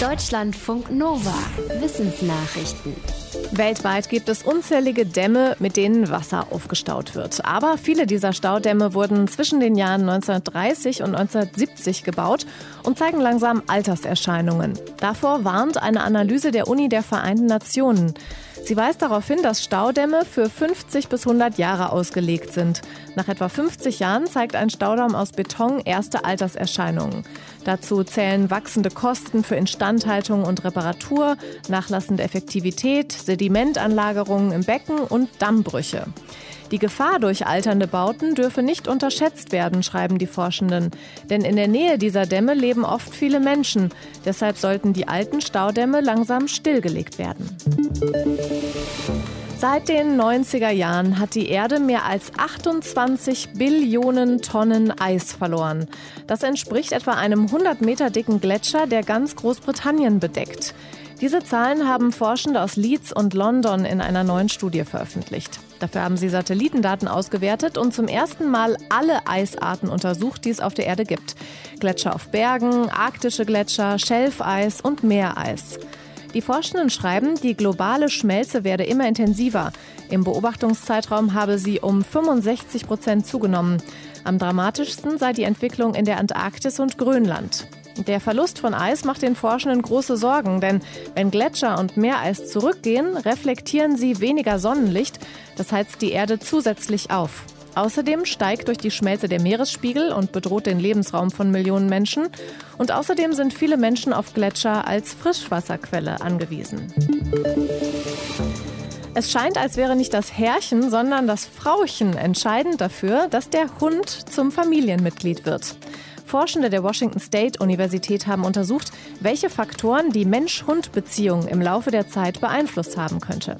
Deutschlandfunk Nova. Wissensnachrichten. Weltweit gibt es unzählige Dämme, mit denen Wasser aufgestaut wird. Aber viele dieser Staudämme wurden zwischen den Jahren 1930 und 1970 gebaut und zeigen langsam Alterserscheinungen. Davor warnt eine Analyse der Uni der Vereinten Nationen. Sie weist darauf hin, dass Staudämme für 50 bis 100 Jahre ausgelegt sind. Nach etwa 50 Jahren zeigt ein Staudamm aus Beton erste Alterserscheinungen. Dazu zählen wachsende Kosten für Instandhaltung und Reparatur, nachlassende Effektivität, Sedimentanlagerungen im Becken und Dammbrüche. Die Gefahr durch alternde Bauten dürfe nicht unterschätzt werden, schreiben die Forschenden. Denn in der Nähe dieser Dämme leben oft viele Menschen. Deshalb sollten die alten Staudämme langsam stillgelegt werden. Seit den 90er Jahren hat die Erde mehr als 28 Billionen Tonnen Eis verloren. Das entspricht etwa einem 100 Meter dicken Gletscher, der ganz Großbritannien bedeckt. Diese Zahlen haben Forschende aus Leeds und London in einer neuen Studie veröffentlicht. Dafür haben sie Satellitendaten ausgewertet und zum ersten Mal alle Eisarten untersucht, die es auf der Erde gibt. Gletscher auf Bergen, arktische Gletscher, Schelfeis und Meereis. Die Forschenden schreiben, die globale Schmelze werde immer intensiver. Im Beobachtungszeitraum habe sie um 65 Prozent zugenommen. Am dramatischsten sei die Entwicklung in der Antarktis und Grönland. Der Verlust von Eis macht den Forschenden große Sorgen, denn wenn Gletscher und Meereis zurückgehen, reflektieren sie weniger Sonnenlicht. Das heizt die Erde zusätzlich auf. Außerdem steigt durch die Schmelze der Meeresspiegel und bedroht den Lebensraum von Millionen Menschen. Und außerdem sind viele Menschen auf Gletscher als Frischwasserquelle angewiesen. Es scheint, als wäre nicht das Herrchen, sondern das Frauchen entscheidend dafür, dass der Hund zum Familienmitglied wird. Forschende der Washington State Universität haben untersucht, welche Faktoren die Mensch-Hund-Beziehung im Laufe der Zeit beeinflusst haben könnte.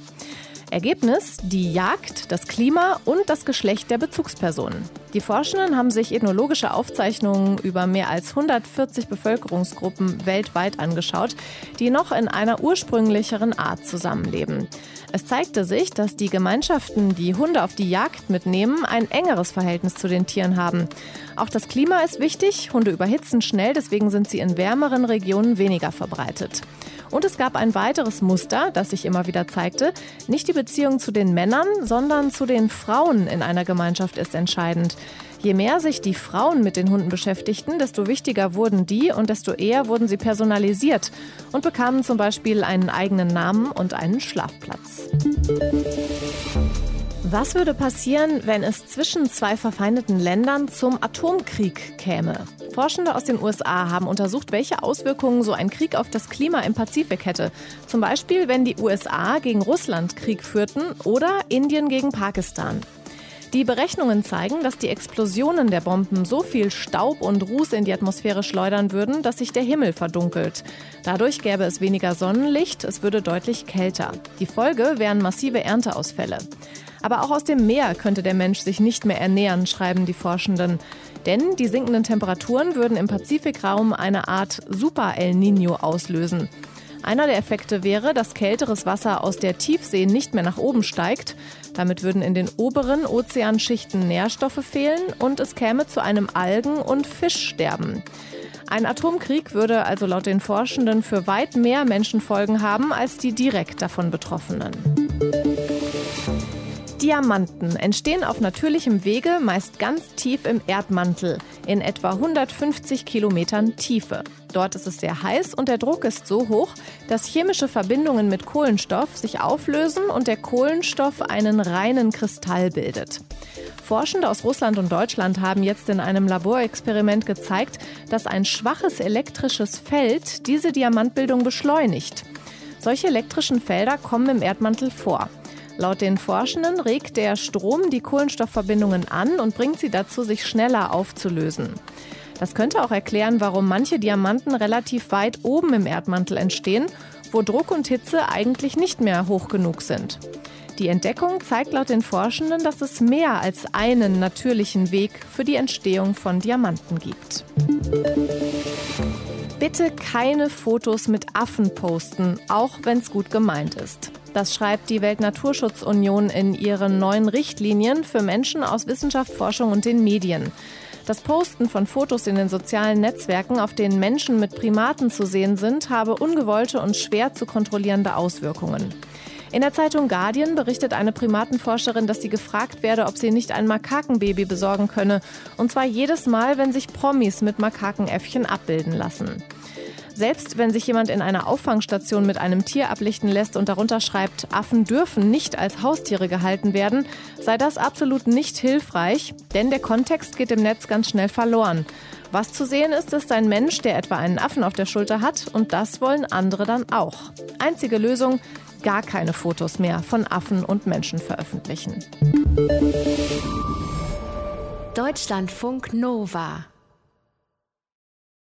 Ergebnis die Jagd, das Klima und das Geschlecht der Bezugspersonen. Die Forschenden haben sich ethnologische Aufzeichnungen über mehr als 140 Bevölkerungsgruppen weltweit angeschaut, die noch in einer ursprünglicheren Art zusammenleben. Es zeigte sich, dass die Gemeinschaften, die Hunde auf die Jagd mitnehmen, ein engeres Verhältnis zu den Tieren haben. Auch das Klima ist wichtig. Hunde überhitzen schnell, deswegen sind sie in wärmeren Regionen weniger verbreitet. Und es gab ein weiteres Muster, das sich immer wieder zeigte. Nicht die Beziehung zu den Männern, sondern zu den Frauen in einer Gemeinschaft ist entscheidend. Je mehr sich die Frauen mit den Hunden beschäftigten, desto wichtiger wurden die und desto eher wurden sie personalisiert und bekamen zum Beispiel einen eigenen Namen und einen Schlafplatz. Was würde passieren, wenn es zwischen zwei verfeindeten Ländern zum Atomkrieg käme? Forschende aus den USA haben untersucht, welche Auswirkungen so ein Krieg auf das Klima im Pazifik hätte. Zum Beispiel, wenn die USA gegen Russland Krieg führten oder Indien gegen Pakistan. Die Berechnungen zeigen, dass die Explosionen der Bomben so viel Staub und Ruß in die Atmosphäre schleudern würden, dass sich der Himmel verdunkelt. Dadurch gäbe es weniger Sonnenlicht, es würde deutlich kälter. Die Folge wären massive Ernteausfälle. Aber auch aus dem Meer könnte der Mensch sich nicht mehr ernähren, schreiben die Forschenden. Denn die sinkenden Temperaturen würden im Pazifikraum eine Art Super-El Nino auslösen. Einer der Effekte wäre, dass kälteres Wasser aus der Tiefsee nicht mehr nach oben steigt. Damit würden in den oberen Ozeanschichten Nährstoffe fehlen und es käme zu einem Algen- und Fischsterben. Ein Atomkrieg würde also laut den Forschenden für weit mehr Menschenfolgen haben als die direkt davon Betroffenen. Diamanten entstehen auf natürlichem Wege meist ganz tief im Erdmantel, in etwa 150 Kilometern Tiefe. Dort ist es sehr heiß und der Druck ist so hoch, dass chemische Verbindungen mit Kohlenstoff sich auflösen und der Kohlenstoff einen reinen Kristall bildet. Forschende aus Russland und Deutschland haben jetzt in einem Laborexperiment gezeigt, dass ein schwaches elektrisches Feld diese Diamantbildung beschleunigt. Solche elektrischen Felder kommen im Erdmantel vor. Laut den Forschenden regt der Strom die Kohlenstoffverbindungen an und bringt sie dazu, sich schneller aufzulösen. Das könnte auch erklären, warum manche Diamanten relativ weit oben im Erdmantel entstehen, wo Druck und Hitze eigentlich nicht mehr hoch genug sind. Die Entdeckung zeigt laut den Forschenden, dass es mehr als einen natürlichen Weg für die Entstehung von Diamanten gibt. Bitte keine Fotos mit Affen posten, auch wenn es gut gemeint ist. Das schreibt die Weltnaturschutzunion in ihren neuen Richtlinien für Menschen aus Wissenschaft, Forschung und den Medien. Das Posten von Fotos in den sozialen Netzwerken, auf denen Menschen mit Primaten zu sehen sind, habe ungewollte und schwer zu kontrollierende Auswirkungen. In der Zeitung Guardian berichtet eine Primatenforscherin, dass sie gefragt werde, ob sie nicht ein Makakenbaby besorgen könne. Und zwar jedes Mal, wenn sich Promis mit Makakenäffchen abbilden lassen. Selbst wenn sich jemand in einer Auffangstation mit einem Tier ablichten lässt und darunter schreibt, Affen dürfen nicht als Haustiere gehalten werden, sei das absolut nicht hilfreich, denn der Kontext geht im Netz ganz schnell verloren. Was zu sehen ist, ist ein Mensch, der etwa einen Affen auf der Schulter hat und das wollen andere dann auch. Einzige Lösung, gar keine Fotos mehr von Affen und Menschen veröffentlichen. Deutschlandfunk Nova